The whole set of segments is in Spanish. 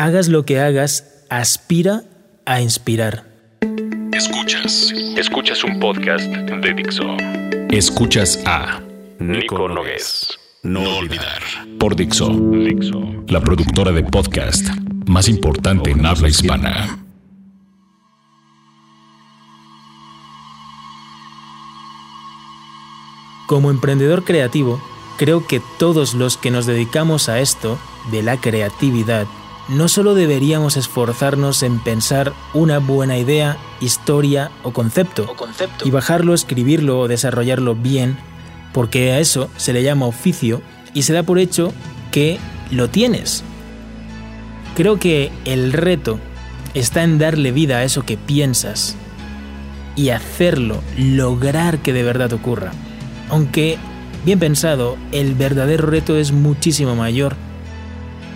Hagas lo que hagas, aspira a inspirar. Escuchas. Escuchas un podcast de Dixo. Escuchas a Nico Nogués. No olvidar. Por Dixo. Dixo. La productora de podcast más importante en habla hispana. Como emprendedor creativo, creo que todos los que nos dedicamos a esto, de la creatividad, no solo deberíamos esforzarnos en pensar una buena idea, historia o concepto, y bajarlo, escribirlo o desarrollarlo bien, porque a eso se le llama oficio y se da por hecho que lo tienes. Creo que el reto está en darle vida a eso que piensas y hacerlo, lograr que de verdad ocurra. Aunque, bien pensado, el verdadero reto es muchísimo mayor.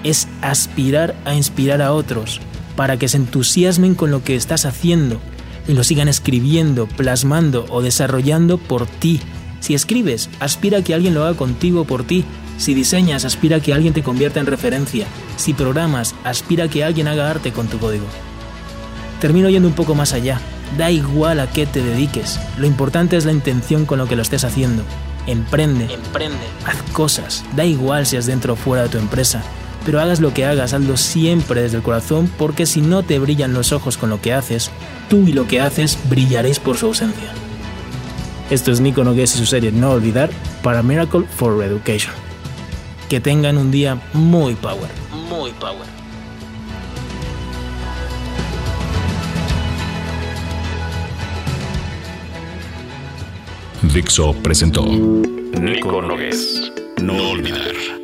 Es aspirar a inspirar a otros para que se entusiasmen con lo que estás haciendo y lo sigan escribiendo, plasmando o desarrollando por ti. Si escribes, aspira a que alguien lo haga contigo por ti. Si diseñas, aspira a que alguien te convierta en referencia. Si programas, aspira a que alguien haga arte con tu código. Termino yendo un poco más allá. Da igual a qué te dediques. Lo importante es la intención con lo que lo estés haciendo. Emprende. Emprende. Haz cosas. Da igual si es dentro o fuera de tu empresa. Pero hagas lo que hagas, hazlo siempre desde el corazón porque si no te brillan los ojos con lo que haces, tú y lo que haces brillaréis por su ausencia. Esto es Nico Nogués y su serie No Olvidar para Miracle for Education. Que tengan un día muy power. Muy power. Dixo presentó Nico Nogués. No olvidar.